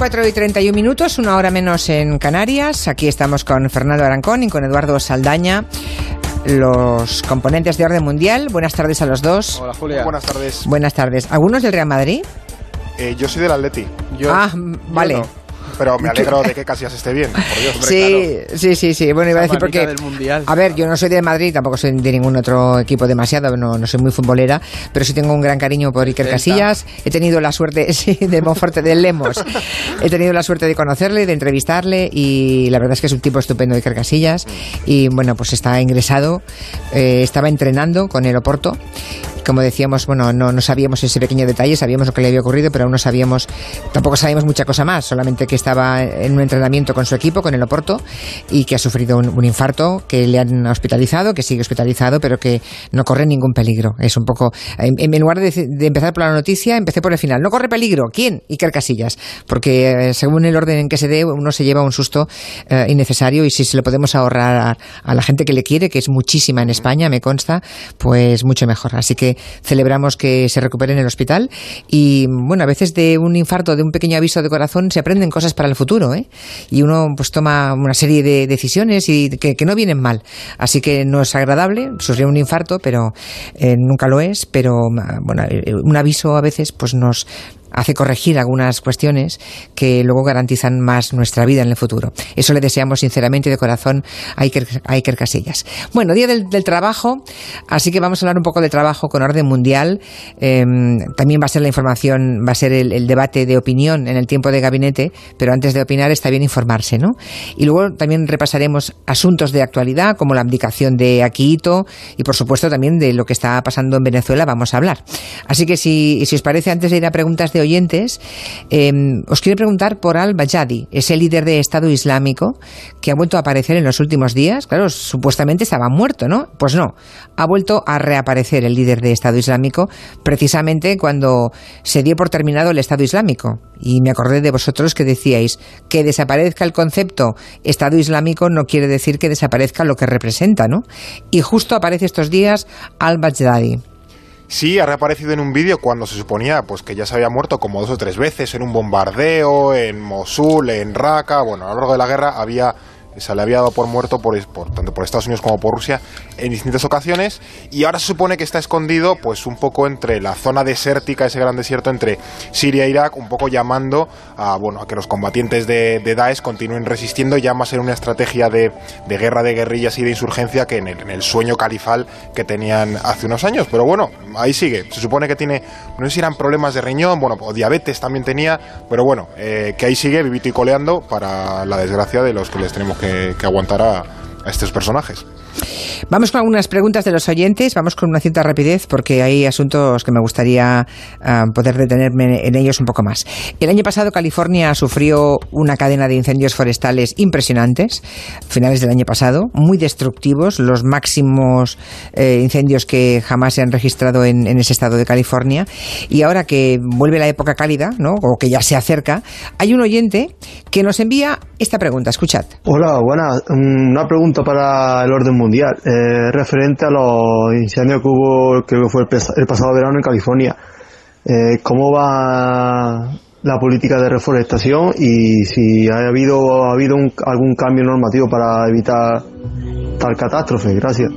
4 y 31 minutos, una hora menos en Canarias. Aquí estamos con Fernando Arancón y con Eduardo Saldaña, los componentes de orden mundial. Buenas tardes a los dos. Hola Julia. Buenas tardes. Buenas tardes. ¿Algunos del Real Madrid? Eh, yo soy del Atleti. Yo, ah, yo vale. no. Pero me alegro de que Casillas esté bien, por Dios. hombre, Sí, sí, sí, sí. Bueno, iba a decir porque. manita del Mundial. A ver, yo no soy de Madrid, tampoco soy de ningún otro equipo demasiado, no, no soy muy futbolera, pero sí tengo un gran cariño por Iker Delta. Casillas. He tenido la suerte, sí, de Monforte del Lemos. He tenido la suerte de conocerle, de entrevistarle y la verdad es que es un tipo estupendo Iker Casillas. Y bueno, pues está ingresado, eh, estaba entrenando con el Oporto. Como decíamos, bueno, no, sabíamos ese pequeño detalle, sabíamos lo que le había ocurrido, pero aún no sabíamos, tampoco sabíamos mucha cosa más, solamente que estaba en un entrenamiento con su equipo, con el Oporto, y que ha sufrido un, infarto, que le han hospitalizado, que sigue hospitalizado, pero que no corre ningún peligro. Es un poco, en, lugar de, de empezar por la noticia, empecé por el final. No corre peligro. ¿Quién? Iker Casillas. Porque eh, según el orden en que se dé, uno se lleva un susto eh, innecesario y si se lo podemos ahorrar a la gente que le quiere, que es muchísima en España, me consta, pues mucho mejor. Así que celebramos que se recupere en el hospital y bueno, a veces de un infarto, de un pequeño aviso de corazón, se aprenden cosas para el futuro, ¿eh? Y uno pues toma una serie de decisiones y que, no vienen mal. Así que no es agradable sufrir un infarto, pero eh, nunca lo es, pero bueno, eh, un aviso a veces pues nos hace corregir algunas cuestiones que luego garantizan más nuestra vida en el futuro. Eso le deseamos sinceramente de corazón a Iker, a Iker Casillas. Bueno, Día del, Trabajo, así que vamos a hablar un poco de trabajo con orden mundial. Eh, también va a ser la información, va a ser el, el, debate de opinión en el tiempo de gabinete, pero antes de opinar está bien informarse, ¿no? Y luego también repasaremos asuntos de actualidad, como la abdicación de Aquito y por supuesto también de lo que está pasando en Venezuela, vamos a hablar. Así que si, si os parece, antes de ir a preguntas de oyentes, eh, os quiero preguntar por al-Bayadi, ese líder de Estado Islámico que ha vuelto a aparecer en los últimos días. Claro, supuestamente estaba muerto, ¿no? Pues no, ha vuelto a reaparecer el líder de Estado Islámico precisamente cuando se dio por terminado el Estado Islámico. Y me acordé de vosotros que decíais que desaparezca el concepto Estado Islámico no quiere decir que desaparezca lo que representa, ¿no? Y justo aparece estos días al-Baghdadi. Sí, ha reaparecido en un vídeo cuando se suponía pues que ya se había muerto como dos o tres veces en un bombardeo, en Mosul, en Raqqa. Bueno, a lo largo de la guerra había se le había dado por muerto por, por, tanto por Estados Unidos como por Rusia en distintas ocasiones y ahora se supone que está escondido pues un poco entre la zona desértica, ese gran desierto entre Siria e Irak, un poco llamando a, bueno, a que los combatientes de, de Daesh continúen resistiendo ya más en una estrategia de, de, guerra de guerrillas y de insurgencia que en el, en el, sueño califal que tenían hace unos años, pero bueno, ahí sigue, se supone que tiene, no sé si eran problemas de riñón, bueno, o diabetes también tenía, pero bueno, eh, que ahí sigue vivito y coleando para la desgracia de los que les tenemos que, que aguantar a, a estos personajes. Vamos con algunas preguntas de los oyentes, vamos con una cierta rapidez porque hay asuntos que me gustaría uh, poder detenerme en ellos un poco más. El año pasado California sufrió una cadena de incendios forestales impresionantes, finales del año pasado, muy destructivos, los máximos eh, incendios que jamás se han registrado en, ese estado de California. Y ahora que vuelve la época cálida, ¿no? o que ya se acerca, hay un oyente que nos envía esta pregunta, escuchad. Hola, buenas, una pregunta para el orden mundial, eh, referente a los incendios que hubo, que fue el, el pasado verano en California. Eh, ¿Cómo va la política de reforestación y si ha habido, ha habido un, algún cambio normativo para evitar tal catástrofe? Gracias.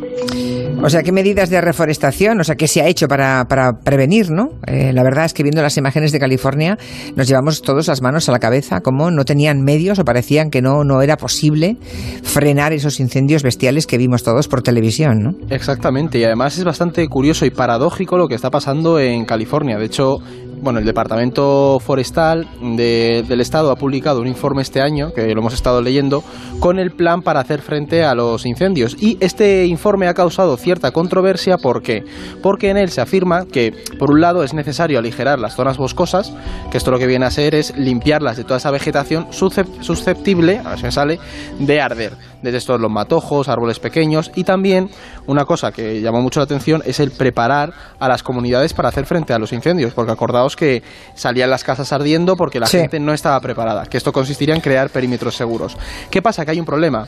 O sea, ¿qué medidas de reforestación? O sea, ¿qué se ha hecho para, para prevenir, no? Eh, la verdad es que viendo las imágenes de California nos llevamos todos las manos a la cabeza, como no tenían medios o parecían que no, no era posible frenar esos incendios bestiales que vimos todos por televisión, ¿no? Exactamente, y además es bastante curioso y paradójico lo que está pasando en California. De hecho, bueno, el Departamento Forestal de, del Estado ha publicado un informe este año, que lo hemos estado leyendo, con el plan para hacer frente a los incendios. Y este informe ha causado cierta controversia, ¿por qué? Porque en él se afirma que, por un lado, es necesario aligerar las zonas boscosas, que esto lo que viene a ser es limpiarlas de toda esa vegetación susceptible, a ver si me sale, de arder. Desde estos los matojos, árboles pequeños, y también una cosa que llamó mucho la atención es el preparar a las comunidades para hacer frente a los incendios, porque acordaos que salían las casas ardiendo porque la sí. gente no estaba preparada, que esto consistiría en crear perímetros seguros. ¿Qué pasa? Que hay un problema.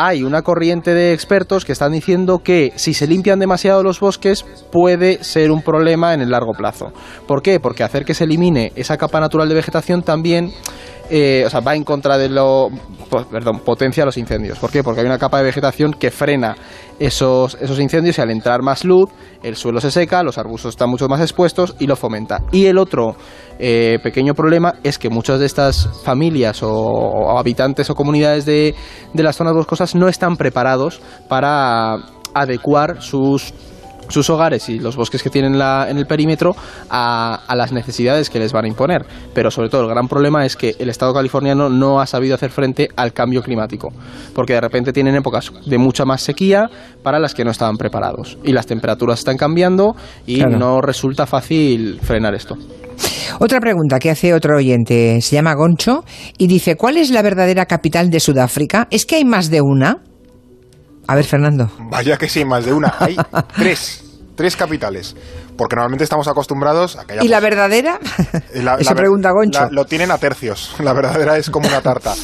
Hay una corriente de expertos que están diciendo que si se limpian demasiado los bosques puede ser un problema en el largo plazo. ¿Por qué? Porque hacer que se elimine esa capa natural de vegetación también eh, o sea, va en contra de lo, perdón, potencia los incendios. ¿Por qué? Porque hay una capa de vegetación que frena esos, esos incendios y al entrar más luz, el suelo se seca, los arbustos están mucho más expuestos y lo fomenta. Y el otro eh, pequeño problema es que muchas de estas familias o, habitantes o comunidades de, de las zonas boscosas no están preparados para adecuar sus sus hogares y los bosques que tienen la, en el perímetro a, las necesidades que les van a imponer. Pero sobre todo el gran problema es que el Estado californiano no ha sabido hacer frente al cambio climático, porque de repente tienen épocas de mucha más sequía para las que no estaban preparados. Y las temperaturas están cambiando y no resulta fácil frenar esto. Otra pregunta que hace otro oyente, se llama Goncho, y dice, ¿cuál es la verdadera capital de Sudáfrica? ¿Es que hay más de una? A ver, Fernando. Vaya que sí, más de una. Hay tres, tres capitales. Porque normalmente estamos acostumbrados a que haya... ¿Y la verdadera? La, Esa pregunta Goncho. lo tienen a tercios. La verdadera es como una tarta.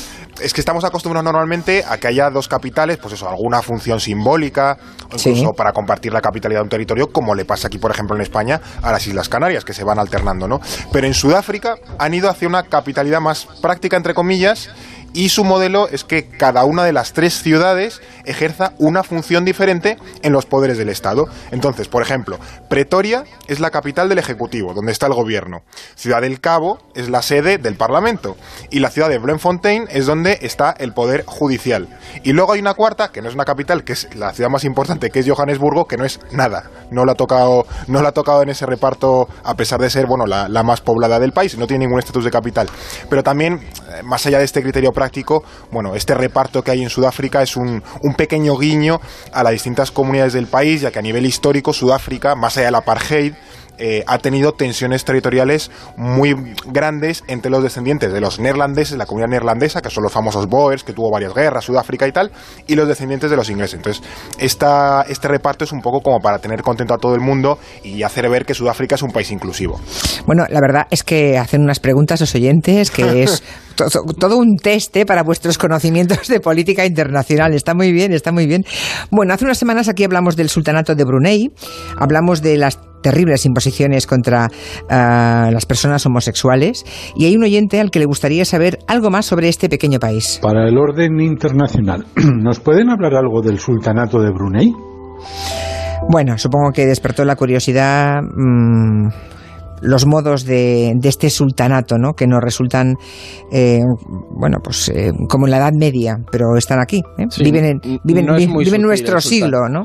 es que estamos acostumbrados normalmente a que haya dos capitales, pues eso, alguna función simbólica, o incluso para compartir la capitalidad de un territorio, como le pasa aquí, por ejemplo, en España, a las Islas Canarias, que se van alternando, ¿no? Pero en Sudáfrica han ido hacia una capitalidad más práctica, entre comillas, y su modelo es que cada una de las tres ciudades ejerza una función diferente en los poderes del Estado. Entonces, por ejemplo, Pretoria es la capital del Ejecutivo, donde está el gobierno. Ciudad del Cabo es la sede del Parlamento. Y la ciudad de Bloemfontein es donde está el poder judicial. Y luego hay una cuarta, que no es una capital, que es la ciudad más importante, que es Johannesburgo, que no es nada. No la ha tocado, no la ha tocado en ese reparto, a pesar de ser bueno, la, la más poblada del país, no tiene ningún estatus de capital. Pero también, eh, más allá de este criterio práctico, bueno, este reparto que hay en Sudáfrica es un, un pequeño guiño a las distintas comunidades del país, ya que a nivel histórico Sudáfrica, más allá del apartheid, eh, ha tenido tensiones territoriales muy grandes entre los descendientes de los neerlandeses, la comunidad neerlandesa, que son los famosos Boers, que tuvo varias guerras, Sudáfrica y tal, y los descendientes de los ingleses. Entonces, esta, este reparto es un poco como para tener contento a todo el mundo y hacer ver que Sudáfrica es un país inclusivo. Bueno, la verdad es que hacen unas preguntas los oyentes que es todo, un test para vuestros conocimientos de política internacional. Está muy bien, está muy bien. Bueno, hace unas semanas aquí hablamos del sultanato de Brunei, hablamos de las terribles imposiciones contra ah, las personas homosexuales y hay un oyente al que le gustaría saber algo más sobre este pequeño país. Para el orden internacional, ¿nos pueden hablar algo del sultanato de Brunei? Bueno, supongo que despertó la curiosidad. Mm, los modos de, de, este sultanato, ¿no? Que nos resultan, eh, bueno, pues eh, como en la Edad Media, pero están aquí, ¿eh? viven en, viven, viven nuestro siglo, ¿no?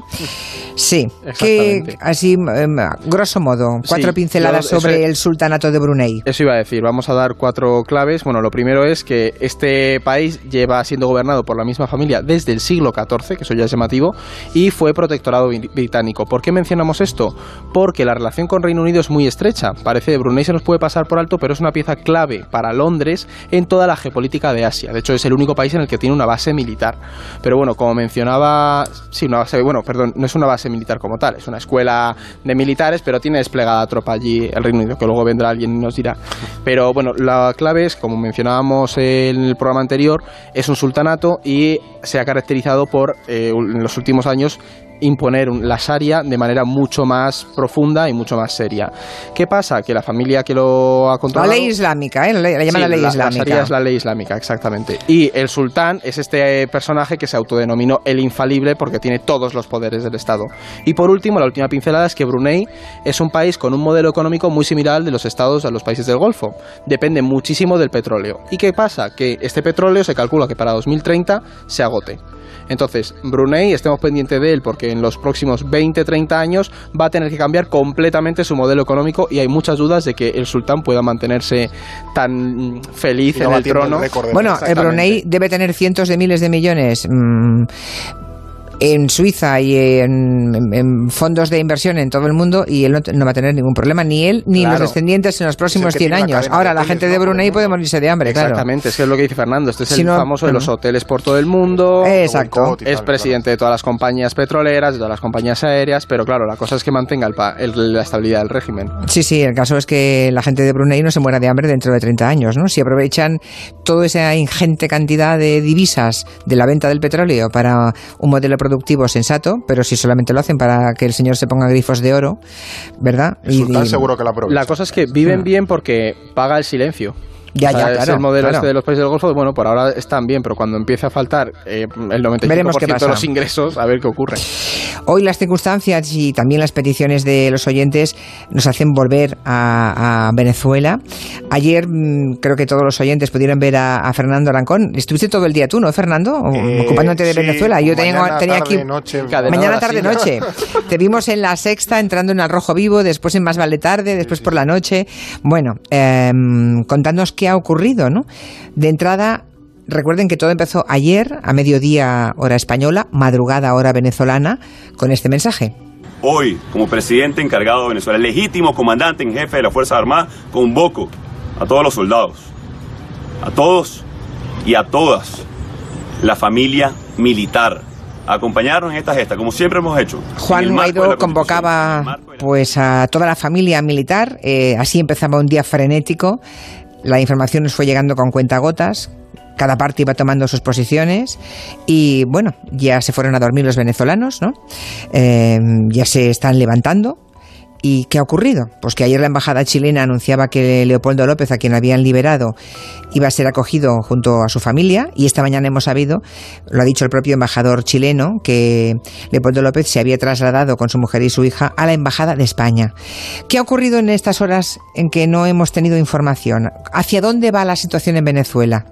Sí, que así, em, grosso modo, cuatro pinceladas sobre el sultanato de Brunei. Eso iba a decir, vamos a dar cuatro claves. Bueno, lo primero es que este país lleva siendo gobernado por la misma familia desde el siglo XIV, que eso ya es llamativo, y fue protectorado británico. ¿Por qué mencionamos esto? Porque la relación con Reino Unido es muy estrecha parece, Brunei se nos puede pasar por alto, pero es una pieza clave para Londres en toda la geopolítica de Asia. De hecho, es el único país en el que tiene una base militar. Pero bueno, como mencionaba, sí, una base, bueno, perdón, no es una base militar como tal, es una escuela de militares, pero tiene desplegada tropa allí el Reino Unido, que luego vendrá alguien y nos dirá. Pero bueno, la clave es, como mencionábamos en el programa anterior, es un sultanato y se ha caracterizado por, eh, en los últimos años, imponer la Sharia de manera mucho más profunda y mucho más seria. ¿Qué pasa? Que la familia que lo ha controlado... La ley islámica, ¿eh? La, llaman la ley islámica. La Sharia es la ley islámica, exactamente. Y el sultán es este personaje que se autodenominó el infalible porque tiene todos los poderes del Estado. Y por último, la última pincelada es que Brunei es un país con un modelo económico muy similar al de los estados a los países del Golfo. Depende muchísimo del petróleo. ¿Y qué pasa? Que este petróleo se calcula que para 2030 se agote. Entonces, Brunei, estemos pendientes de él porque en los próximos 20-30 años va a tener que cambiar completamente su modelo económico y hay muchas dudas de que el sultán pueda mantenerse tan feliz en el trono. bueno, el Brunei debe tener cientos de miles de millones. Mm, en Suiza y en, fondos de inversión en todo el mundo y él no, va a tener ningún problema, ni él ni los descendientes en los próximos 100 años. Ahora, la gente de Brunei puede morirse de hambre, Exactamente, es lo que dice Fernando. Este es el famoso de los hoteles por todo el mundo. Exacto. Es presidente de todas las compañías petroleras, de todas las compañías aéreas, pero claro, la cosa es que mantenga el, la estabilidad del régimen. Sí, sí, el caso es que la gente de Brunei no se muera de hambre dentro de 30 años, ¿no? Si aprovechan toda esa ingente cantidad de divisas de la venta del petróleo para un modelo productivo sensato, pero si solamente lo hacen para que el señor se ponga grifos de oro, ¿verdad? y, seguro que la La cosa es que viven bien porque paga el silencio. Ya, O sea, ya, es claro, el modelo claro. este de los países del Golfo, bueno, por ahora están bien, pero cuando empiece a faltar eh, el 95% Veremos qué de los ingresos, a ver qué ocurre. Hoy las circunstancias y también las peticiones de los oyentes nos hacen volver a, a Venezuela. Ayer mm, creo que todos los oyentes pudieron ver a, a Fernando Arancón. Estuviste todo el día tú, ¿no, Fernando? O- Eh, ocupándote de sí, Venezuela. Yo tenía, mañana, tenía tarde, aquí... noche, Mañana, tarde, silla. noche. Te vimos en la sexta entrando en Al Rojo Vivo, después en Más Vale Tarde, después por la noche. Bueno, em, contadnos qué ha ocurrido, ¿no? De entrada, recuerden que todo empezó ayer, a mediodía hora española, madrugada hora venezolana, con este mensaje. Hoy, como presidente encargado de Venezuela, legítimo comandante en jefe de las Fuerzas Armadas, convoco a todos los soldados, a todos y a todas, la familia militar, a acompañarnos en esta gesta, como siempre hemos hecho. Juan Guaidó convocaba pues a toda la familia militar, eh, así empezaba un día frenético, la información nos fue llegando con cuentagotas, cada parte iba tomando sus posiciones y bueno, ya se fueron a dormir los venezolanos, ¿no? Eh, ya se están levantando. ¿Y qué ha ocurrido? Pues que ayer la embajada chilena anunciaba que Leopoldo López, a quien habían liberado, iba a ser acogido junto a su familia y esta mañana hemos sabido, lo ha dicho el propio embajador chileno, que Leopoldo López se había trasladado con su mujer y su hija a la embajada de España. ¿Qué ha ocurrido en estas horas en que no hemos tenido información? ¿Hacia dónde va la situación en Venezuela?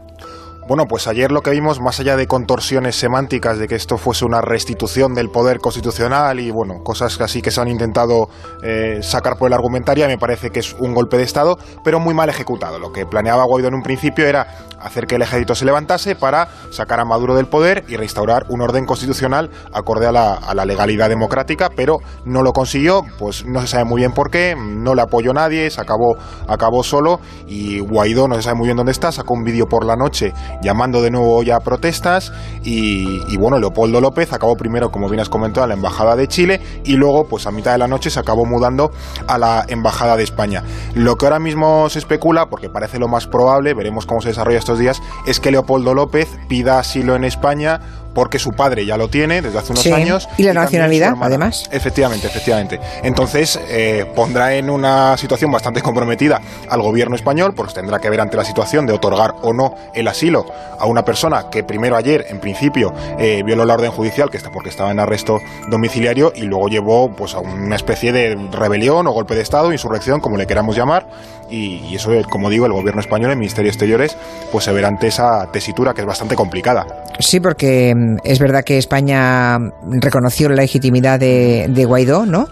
Bueno, pues ayer lo que vimos, más allá de contorsiones semánticas de que esto fuese una restitución del poder constitucional y bueno, cosas así que se han intentado eh, sacar por el argumentario, me parece que es un golpe de Estado, pero muy mal ejecutado. Lo que planeaba Guaidó en un principio era hacer que el ejército se levantase para sacar a Maduro del poder y restaurar un orden constitucional acorde a la, a la legalidad democrática, pero no lo consiguió, pues no se sabe muy bien por qué, no le apoyó nadie, se acabó, acabó solo y Guaidó no se sabe muy bien dónde está, sacó un vídeo por la noche llamando de nuevo ya a protestas y, y bueno, Leopoldo López acabó primero, como bien has comentado, en la Embajada de Chile y luego, pues a mitad de la noche se acabó mudando a la Embajada de España. Lo que ahora mismo se especula, porque parece lo más probable, veremos cómo se desarrolla estos días, es que Leopoldo López pida asilo en España porque su padre ya lo tiene desde hace unos Sí, años. y la nacionalidad, además. Efectivamente, efectivamente. Entonces eh, pondrá en una situación bastante comprometida al gobierno español, porque tendrá que ver ante la situación de otorgar o no el asilo a una persona que primero ayer, en principio, eh, violó la orden judicial, que está porque estaba en arresto domiciliario, y luego llevó pues a una especie de rebelión o golpe de estado, insurrección, como le queramos llamar, y, y eso, eh, como digo, el gobierno español, el Ministerio de Exteriores, pues se verá ante esa tesitura que es bastante complicada. Sí, porque mm, es verdad que España reconoció la legitimidad de, Guaidó, ¿no?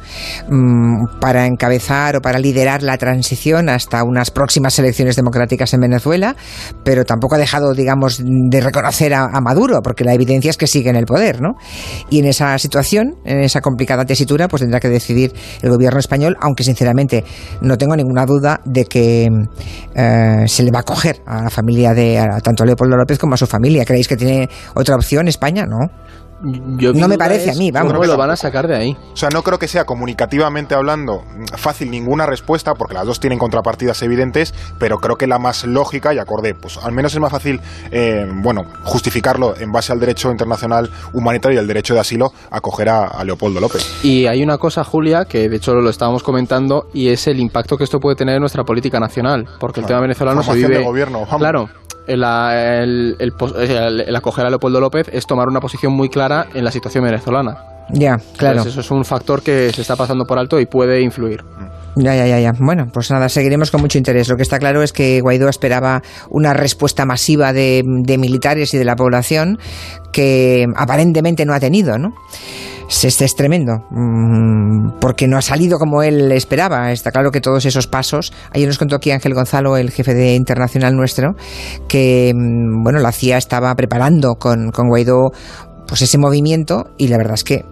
Mm, Para encabezar o para liderar la transición hasta unas próximas elecciones democráticas en Venezuela, pero tampoco ha dejado, digamos, de reconocer a, Maduro, porque la evidencia es que sigue en el poder, ¿no? Y en esa situación, en esa complicada tesitura, pues tendrá que decidir el gobierno español, aunque sinceramente no tengo ninguna duda de que eh, se le va a coger a la familia de tanto a Leopoldo López como a su familia. ¿Creéis que tiene otra opción? No. Yo, No me parece es a mí, vamos. ¿Cómo lo van a sacar de ahí? O sea, no creo que sea comunicativamente hablando fácil ninguna respuesta, porque las dos tienen contrapartidas evidentes, pero creo que la más lógica y acorde, pues al menos es más fácil, eh, bueno, justificarlo en base al derecho internacional humanitario y el derecho de asilo, acoger a, a Leopoldo López. Y hay una cosa, Julia, que de hecho lo estáamos comentando, y es el impacto que esto puede tener en nuestra política nacional. Porque el Claro. tema venezolano se vive. de gobierno, vamos. Claro. El, el- el acoger a Leopoldo López es tomar una posición muy clara en la situación venezolana. Ya, claro. Entonces, eso es un factor que se está pasando por alto y puede influir. Ya, ya, ya, ya. Bueno, pues nada, seguiremos con mucho interés. Lo que está claro es que Guaidó esperaba una respuesta masiva de, de militares y de la población que aparentemente no ha tenido, ¿no? Este es tremendo, mm, porque no ha salido como él esperaba. Está claro que todos esos pasos. Ayer nos contó aquí Ángel Gonzalo, el jefe de internacional nuestro, que mm, bueno, la CIA estaba preparando con, con Guaidó pues ese movimiento y la verdad es que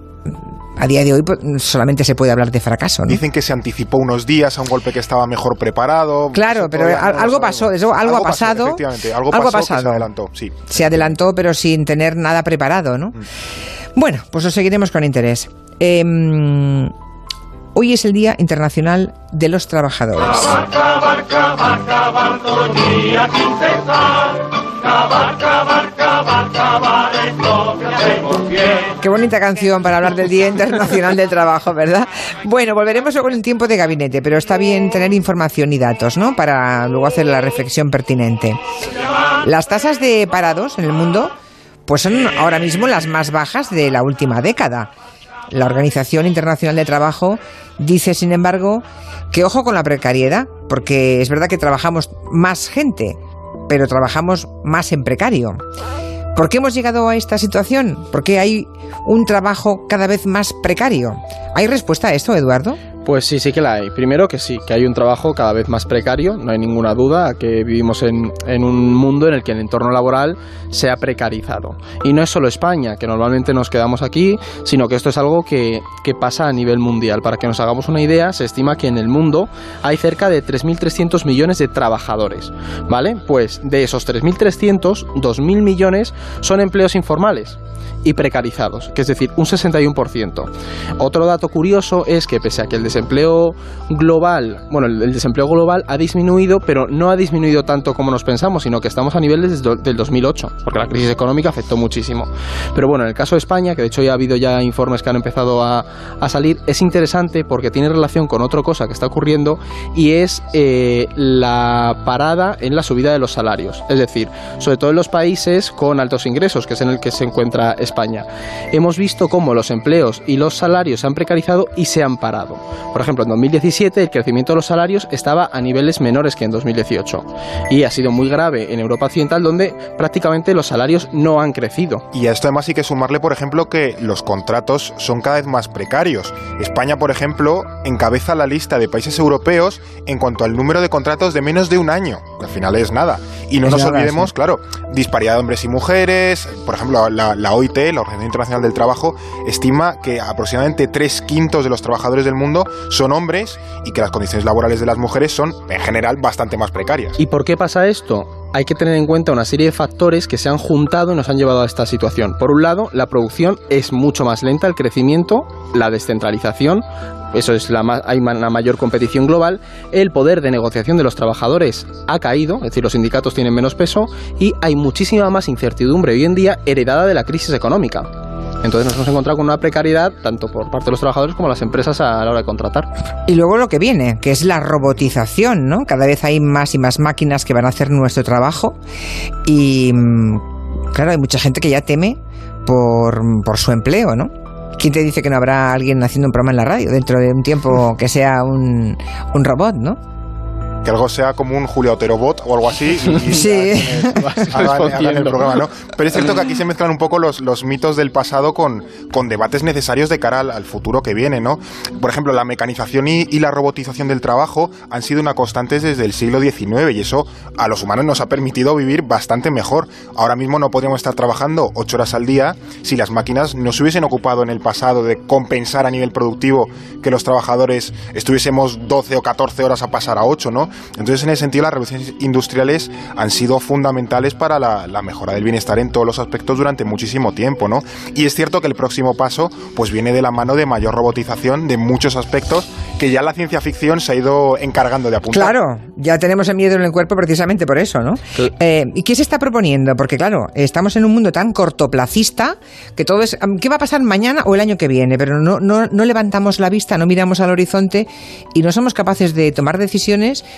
a día de hoy pues, solamente se puede hablar de fracaso. ¿no? Dicen que se anticipó unos días a un golpe que estaba mejor preparado. Claro, pero no algo pasó, algo ha pasó, pasado, efectivamente, algo, algo ha pasó que se pasado. adelantó, sí. se adelantó, pero sin tener nada preparado, ¿no? Bueno, pues lo seguiremos con interés. Em, hoy es el Día Internacional de los Trabajadores. Cavar, cavar, cavar, Qué bonita canción para hablar del Día Internacional del Trabajo, ¿verdad? Bueno, volveremos en el tiempo de gabinete, pero está bien tener información y datos, ¿no? Para luego hacer la reflexión pertinente. Las tasas de parados en el mundo, pues son ahora mismo las más bajas de la última década. La Organización Internacional de Trabajo dice, sin embargo, que ojo con la precariedad, porque es verdad que trabajamos más gente, pero trabajamos más en precario. ¿Por qué hemos llegado a esta situación? ¿Por qué hay un trabajo cada vez más precario? ¿Hay respuesta a esto, Eduardo? Pues sí, sí que la hay. Primero que sí, que hay un trabajo cada vez más precario, no hay ninguna duda, que vivimos en, en, un mundo en el que el entorno laboral se ha precarizado. Y no es solo España, que normalmente nos quedamos aquí, sino que esto es algo que, que pasa a nivel mundial. Para que nos hagamos una idea, se estima que en el mundo hay cerca de 3.300 millones de trabajadores, ¿vale? Pues de esos 3.300, 2.000 millones son empleos informales y precarizados, que es decir, un 61%. Otro dato curioso es que pese a que el desempleo global, bueno, el, desempleo global ha disminuido, pero no ha disminuido tanto como nos pensamos, sino que estamos a niveles del 2008, porque la crisis económica afectó muchísimo. Pero bueno, en el caso de España, que de hecho ya ha habido ya informes que han empezado a, salir, es interesante porque tiene relación con otra cosa que está ocurriendo y es eh, la parada en la subida de los salarios. Es decir, sobre todo en los países con altos ingresos, que es en el que se encuentra España. Hemos visto cómo los empleos y los salarios se han precarizado y se han parado. Por ejemplo, en 2017 el crecimiento de los salarios estaba a niveles menores que en 2018 y ha sido muy grave en Europa Occidental donde prácticamente los salarios no han crecido. Y a esto además hay que sumarle, por ejemplo, que los contratos son cada vez más precarios. España, por ejemplo, encabeza la lista de países europeos en cuanto al número de contratos de menos de un año. Al final es nada. Y no Es nos olvidemos, sí. claro, disparidad de hombres y mujeres. Por ejemplo, la, la OIT, la Organización Internacional del Trabajo, estima que aproximadamente tres quintos de los trabajadores del mundo son hombres y que las condiciones laborales de las mujeres son, en general, bastante más precarias. ¿Y por qué pasa esto? Hay que tener en cuenta una serie de factores que se han juntado y nos han llevado a esta situación. Por un lado, la producción es mucho más lenta, el crecimiento, la descentralización, eso es la hay una mayor competición global, el poder de negociación de los trabajadores ha caído, es decir, los sindicatos tienen menos peso y hay muchísima más incertidumbre hoy en día heredada de la crisis económica. Entonces nos hemos encontrado con una precariedad tanto por parte de los trabajadores como las empresas a la hora de contratar. Y luego lo que viene, que es la robotización, ¿no? Cada vez hay más y más máquinas que van a hacer nuestro trabajo y, mm, claro, hay mucha gente que ya teme por, por su empleo, ¿no? ¿Quién te dice que no habrá alguien haciendo un programa en la radio dentro de un tiempo que sea un, un robot, ¿no? Que algo sea como un Julio Otero bot o algo así. Y, y Sí. hagan, hagan el programa, ¿no? Pero es cierto que aquí se mezclan un poco los, los mitos del pasado con, con debates necesarios de cara al, al futuro que viene, ¿no? Por ejemplo, la mecanización y, y la robotización del trabajo han sido una constante desde el siglo XIX y eso a los humanos nos ha permitido vivir bastante mejor. Ahora mismo no podríamos estar trabajando ocho horas al día si las máquinas no se hubiesen ocupado en el pasado de compensar a nivel productivo que los trabajadores estuviésemos 12 o 14 horas a pasar a 8, ¿no? Entonces, en ese sentido, las revoluciones industriales han sido fundamentales para la, la mejora del bienestar en todos los aspectos durante muchísimo tiempo, ¿no? Y es cierto que el próximo paso, pues viene de la mano de mayor robotización de muchos aspectos que ya la ciencia ficción se ha ido encargando de apuntar. Claro, ya tenemos el miedo en el cuerpo precisamente por eso, ¿no? Eh, ¿Y qué se está proponiendo? Porque claro, estamos en un mundo tan cortoplacista que todo es, ¿qué va a pasar mañana o el año que viene? Pero no, no, no levantamos la vista, no miramos al horizonte y no somos capaces de tomar decisiones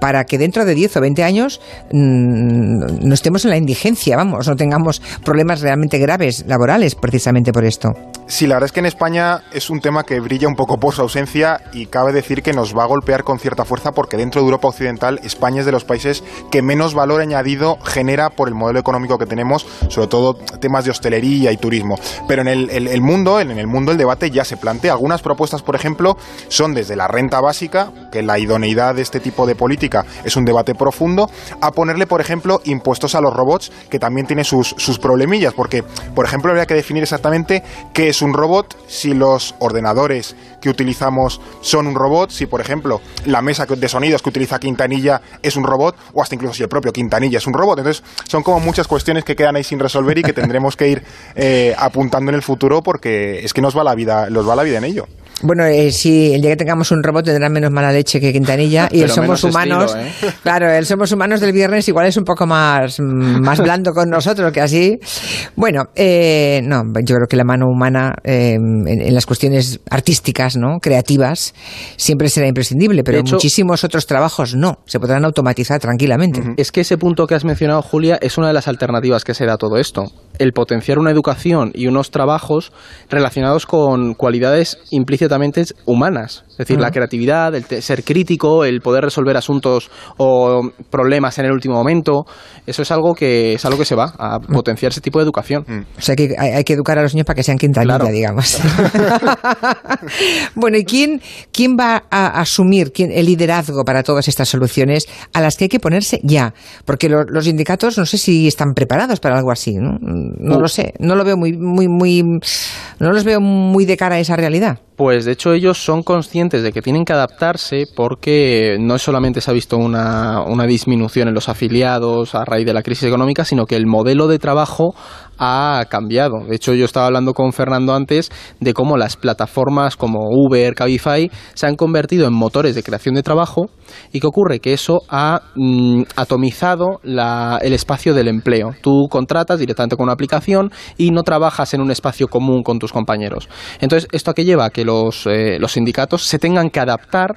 para que dentro de 10 o 20 años mm, no estemos en la indigencia, vamos, no tengamos problemas realmente graves laborales precisamente por esto. Sí, la verdad es que en España es un tema que brilla un poco por su ausencia y cabe decir que nos va a golpear con cierta fuerza porque dentro de Europa Occidental España es de los países que menos valor añadido genera por el modelo económico que tenemos, sobre todo temas de hostelería y turismo. Pero en el, mundo, en el mundo el debate ya se plantea. Algunas propuestas, por ejemplo, son desde la renta básica, que la idoneidad de este tipo de es un debate profundo, a ponerle, por ejemplo, impuestos a los robots, que también tiene sus, sus problemillas, porque, por ejemplo, habría que definir exactamente qué es un robot, si los ordenadores que utilizamos son un robot, si, por ejemplo, la mesa de sonidos que utiliza Quintanilla es un robot, o hasta incluso si el propio Quintanilla es un robot. Entonces, son como muchas cuestiones que quedan ahí sin resolver y que tendremos que ir eh, apuntando en el futuro porque es que nos va la vida, nos va la vida en ello. Bueno, eh, sí, el día que tengamos un robot tendrá menos mala leche que Quintanilla y el somos humanos. estilo, ¿eh? Claro, el somos humanos del viernes igual es un poco más, más blando con nosotros que así. Bueno, eh, no, yo creo que la mano humana eh, en, en las cuestiones artísticas, ¿no? creativas, siempre será imprescindible, pero hecho- muchísimos otros trabajos no, se podrán automatizar tranquilamente. Es que ese punto que has mencionado, Julia, es una de las alternativas que se da a todo esto. El potenciar una educación y unos trabajos relacionados con cualidades humanas. Es decir, la creatividad, el te- ser crítico, el poder resolver asuntos o problemas en el último momento. Eso es algo que es algo que se va a potenciar ese tipo de educación. O sea que hay, hay que educar a los niños para que sean quintanilla, Claro. digamos. bueno, ¿y quién, quién va a asumir quién, el liderazgo para todas estas soluciones a las que hay que ponerse ya? Porque lo- los sindicatos no sé si están preparados para algo así, ¿no? No Uh. lo sé, no lo veo muy, muy, muy, no los veo muy de cara a esa realidad. Pues de hecho ellos son conscientes de que tienen que adaptarse porque no solamente se ha visto una, una disminución en los afiliados a raíz de la crisis económica, sino que el modelo de trabajo ha cambiado. De hecho yo estaba hablando con Fernando antes de cómo las plataformas como Uber, Cabify se han convertido en motores de creación de trabajo y que ocurre que eso ha mm, atomizado la- el espacio del empleo. Tú contratas directamente con una aplicación y no trabajas en un espacio común con tus compañeros. Entonces, ¿esto a qué lleva? Que los, eh, los sindicatos se tengan que adaptar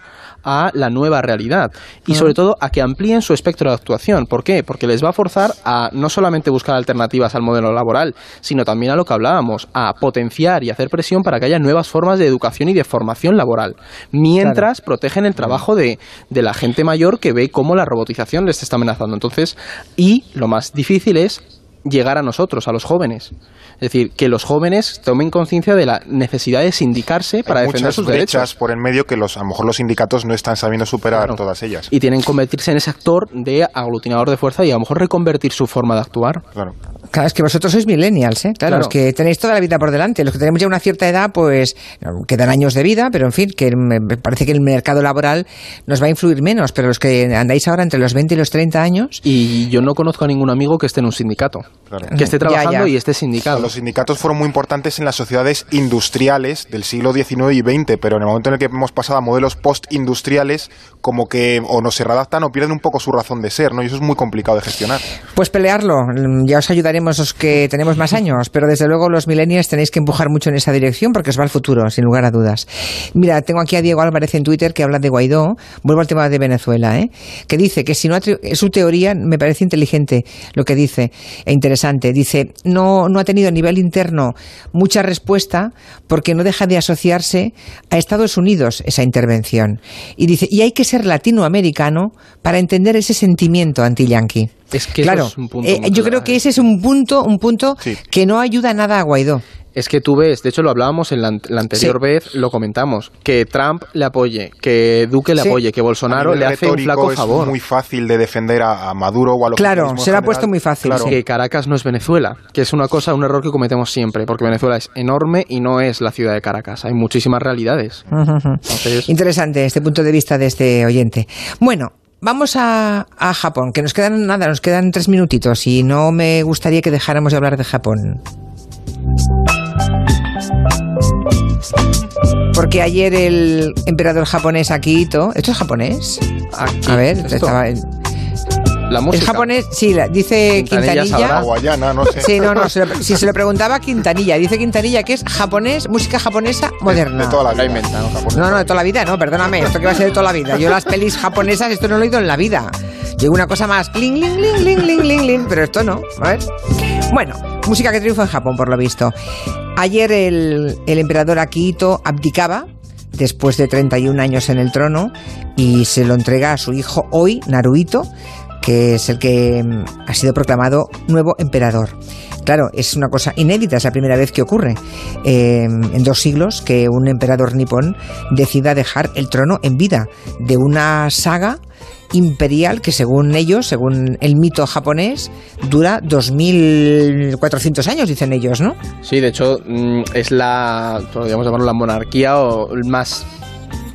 a la nueva realidad y sobre todo a que amplíen su espectro de actuación. ¿Por qué? Porque les va a forzar a no solamente buscar alternativas al modelo laboral, sino también a lo que hablábamos, a potenciar y hacer presión para que haya nuevas formas de educación y de formación laboral, mientras protegen el trabajo de, de la gente mayor que ve cómo la robotización les está amenazando. Entonces, y lo más difícil es llegar a nosotros, a los jóvenes. Es decir, que los jóvenes tomen conciencia de la necesidad de sindicarse para Hay defender muchas sus brechas derechos. por en medio que los, a lo mejor los sindicatos no están sabiendo superar Claro. todas ellas. Y tienen que convertirse en ese actor de aglutinador de fuerza y a lo mejor reconvertir su forma de actuar. Claro. Claro, es que vosotros sois millennials, ¿eh? Claro, Claro. los que tenéis toda la vida por delante. Los que tenemos ya una cierta edad, pues quedan años de vida, pero en fin, que me parece que el mercado laboral nos va a influir menos. Pero los que andáis ahora entre los 20 y los 30 años, Y yo no conozco a ningún amigo que esté en un sindicato, Claro. que esté Ya, trabajando ya. y esté sindicado. Los sindicatos fueron muy importantes en las sociedades industriales del siglo XIX y XX, pero en el momento en el que hemos pasado a modelos post-industriales, como que o no se readaptan o pierden un poco su razón de ser, ¿no? Y eso es muy complicado de gestionar. pues pelearlo. Ya os ayudaremos los que tenemos más años, pero desde luego los millennials tenéis que empujar mucho en esa dirección porque os va al futuro, sin lugar a dudas. Mira, tengo aquí a Diego Álvarez en Twitter que habla de Guaidó. Vuelvo al tema de Venezuela, ¿eh? Que dice que si no su teoría me parece inteligente lo que dice e interesante. Dice no no ha tenido nivel interno mucha respuesta porque no deja de asociarse a Estados Unidos esa intervención. Y dice y hay que ser latinoamericano para entender ese sentimiento anti-yanqui. Es que eso claro, es un punto eh, yo creo que ese es un punto, un punto Sí. que no ayuda nada a Guaidó. Es que tú ves, de hecho lo hablábamos en la, an- la anterior Sí. vez, lo comentamos, que Trump le apoye, que Duque le Sí. apoye, que Bolsonaro le hace un flaco es favor. muy fácil de defender a, a Maduro o a los Claro, se le ha puesto muy fácil, Claro. sí. que Caracas no es Venezuela, que es una cosa, un error que cometemos siempre, porque Venezuela es enorme y no es la ciudad de Caracas. Hay muchísimas realidades. Entonces, Interesante este punto de vista de este oyente. Bueno, vamos a, a Japón, que nos quedan nada, nos quedan tres minutitos y no me gustaría que dejáramos de hablar de Japón. Porque ayer el emperador japonés Akihito, ¿esto es japonés? aquí, A ver, esto, estaba, la música. es japonés, sí, la- dice Quintanilla Quintanilla. no sé. Sí, no, no, se lo- si se lo preguntaba Quintanilla, dice Quintanilla que es japonés, música japonesa moderna. De toda la vida. inventado. No, no, de toda la vida, no, perdóname, esto que va a ser de toda la vida. Yo las pelis japonesas, esto no lo he oído en la vida. Yo una cosa más, cling, ling, ling, ling, ling, ling, ling, pero esto no, a ver. Bueno, música que triunfa en Japón, por lo visto. Ayer el, emperador Akihito abdicaba, después de 31 años en el trono, y se lo entrega a su hijo hoy, Naruhito, que es el que mm, ha sido proclamado nuevo emperador. Claro, es una cosa inédita, es la primera vez que ocurre eh, en dos siglos que un emperador nipón decida dejar el trono en vida de una saga imperial que según ellos, según el mito japonés, dura 2400 años, dicen ellos, ¿no? Sí, de hecho, mm, es la, podríamos llamarlo la monarquía o más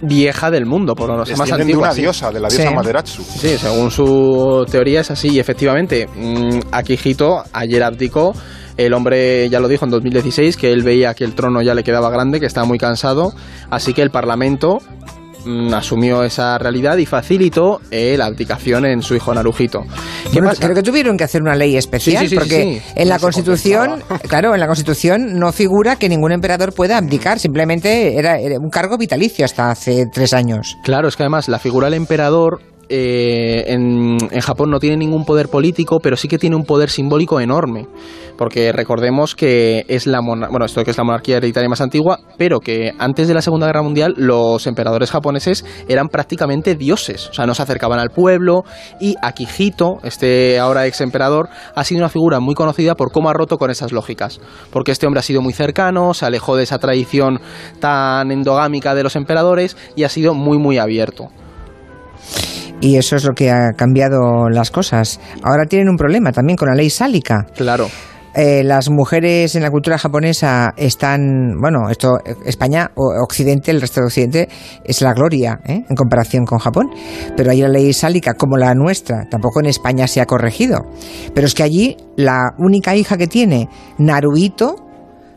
vieja del mundo, por lo menos, más Descienden de antigua. una sí. diosa, de la diosa Sí. Maderatsu. Sí, según su teoría es así y efectivamente mm, Akihito ayer abdicó El hombre ya lo dijo en 2016 que él veía que el trono ya le quedaba grande, que estaba muy cansado, así que el Parlamento mm, asumió esa realidad y facilitó eh, la abdicación en su hijo Narujito. ¿Qué Bueno, pasa? creo que tuvieron que hacer una ley especial Sí, sí, sí, porque en la Constitución, claro, en la Constitución no figura que ningún emperador pueda abdicar, simplemente era, era un cargo vitalicio hasta hace tres años. Claro, es que además la figura del emperador eh, en, Japón no tiene ningún poder político, pero sí que tiene un poder simbólico enorme. Porque recordemos que es la mona- bueno, esto que es la monarquía hereditaria más antigua, pero que antes de la Segunda Guerra Mundial los emperadores japoneses eran prácticamente dioses. O sea, no se acercaban al pueblo y Akihito, este ahora ex emperador, ha sido una figura muy conocida por cómo ha roto con esas lógicas. Porque este hombre ha sido muy cercano, se alejó de esa tradición tan endogámica de los emperadores y ha sido muy, muy abierto. Y eso es lo que ha cambiado las cosas. Ahora tienen un problema también con la ley sálica. Claro. Eh, las mujeres en la cultura japonesa están, bueno, esto España o Occidente, el resto de Occidente es la gloria ¿eh? en comparación con Japón, pero hay la ley sálica como la nuestra, tampoco en España se ha corregido, pero es que allí la única hija que tiene Naruhito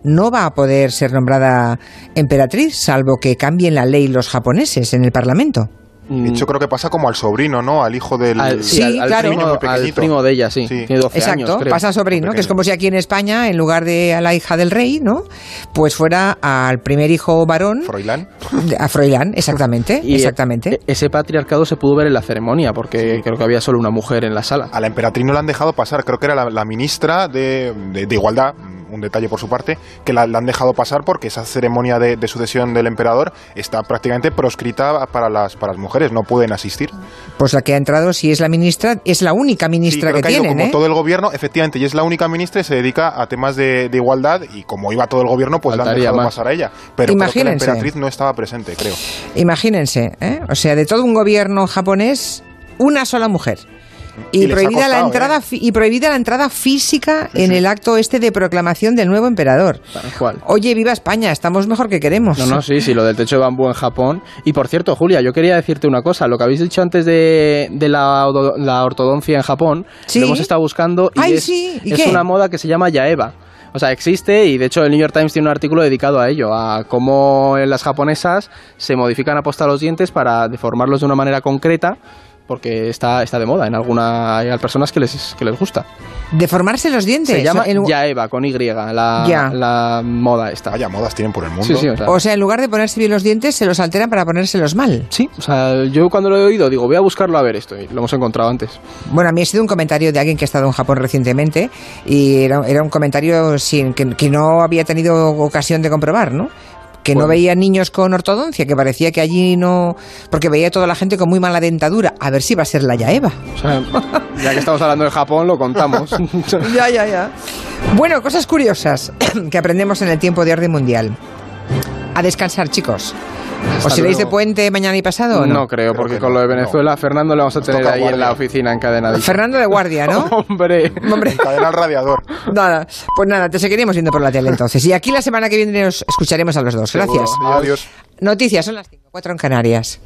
no va a poder ser nombrada emperatriz, salvo que cambien la ley los japoneses en el Parlamento. De hecho, creo que pasa como al sobrino, ¿no? Al hijo del. Al, sí, al, al claro. primo, Niño muy al primo de ella, sí. Sí. Tiene 12 Exacto, años, creo. pasa a sobrino, que es como si aquí en España, en lugar de a la hija del rey, ¿no? Pues fuera al primer hijo varón, Froilán. a Froilán, exactamente, Y, exactamente. eh, ese patriarcado se pudo ver en la ceremonia, porque creo que había solo una mujer en la sala. A la emperatriz no la han dejado pasar, creo que era la, la ministra de, de- de Igualdad, un detalle por su parte, que la, la han dejado pasar porque esa ceremonia de, de sucesión del emperador está prácticamente proscrita para las, para las mujeres, no pueden asistir. Pues la que ha entrado, si es la ministra, es la única ministra que que ido tienen, como ¿eh? todo el gobierno, efectivamente, y es la única ministra y se dedica a temas de, de igualdad y como iba todo el gobierno, pues la han dejado más. pasar a ella. Pero creo que la Imagínense. emperatriz no estaba presente, creo. Imagínense, ¿eh? O sea, de todo un gobierno japonés, una sola mujer. Y, prohibida la entrada ¿eh? y prohibida la entrada física en el acto este de proclamación del nuevo emperador. Oye, viva España, estamos mejor que queremos. No, no, sí, sí, lo del techo de bambú en Japón. Y por cierto, Julia, yo quería decirte una cosa. Lo que habéis dicho antes de, de la, odo- la ortodoncia en Japón, Sí. lo hemos estado buscando y Ay, es, sí, ¿y es una moda que se llama yaeva. O sea, existe y de hecho el New York Times tiene un artículo dedicado a ello, a cómo las japonesas se modifican a posta los dientes para deformarlos de una manera concreta, porque está, está de moda en alguna hay personas que les, que les gusta. Deformarse los dientes. Se llama En lu- yaeva con Y, la, Ya. la moda esta. Vaya modas tienen por el mundo. Sí, sí, o sea, O sea, en lugar de ponerse bien los dientes, se los alteran para ponérselos mal. Sí, o sea, yo cuando lo he oído digo, voy a buscarlo a ver esto, y lo hemos encontrado antes. Bueno, a mí ha sido un comentario de alguien que ha estado en Japón recientemente y era, era un comentario sin, que, que no había tenido ocasión de comprobar, ¿no? Que no veía niños con ortodoncia, que parecía que allí no... Porque veía toda la gente con muy mala dentadura. A ver si va a ser la Yaeva. O sea, ya que estamos hablando de Japón, lo contamos. Ya, ya, ya. Bueno, cosas curiosas que aprendemos en el tiempo de orden mundial. A descansar, chicos. Hasta ¿Os iréis de luego. puente mañana y pasado o no? No creo, porque que con no, lo de no. Venezuela, Fernando le vamos a Nos tener ahí en la oficina encadenadito. Fernando de guardia, ¿no? Hombre. Hombre, Cadena al radiador. nada. Pues nada, te seguiremos viendo por la tele entonces. Y aquí la semana que viene os escucharemos a los dos. Gracias. Seguro. Adiós. Noticias, son las 5, 4 en Canarias.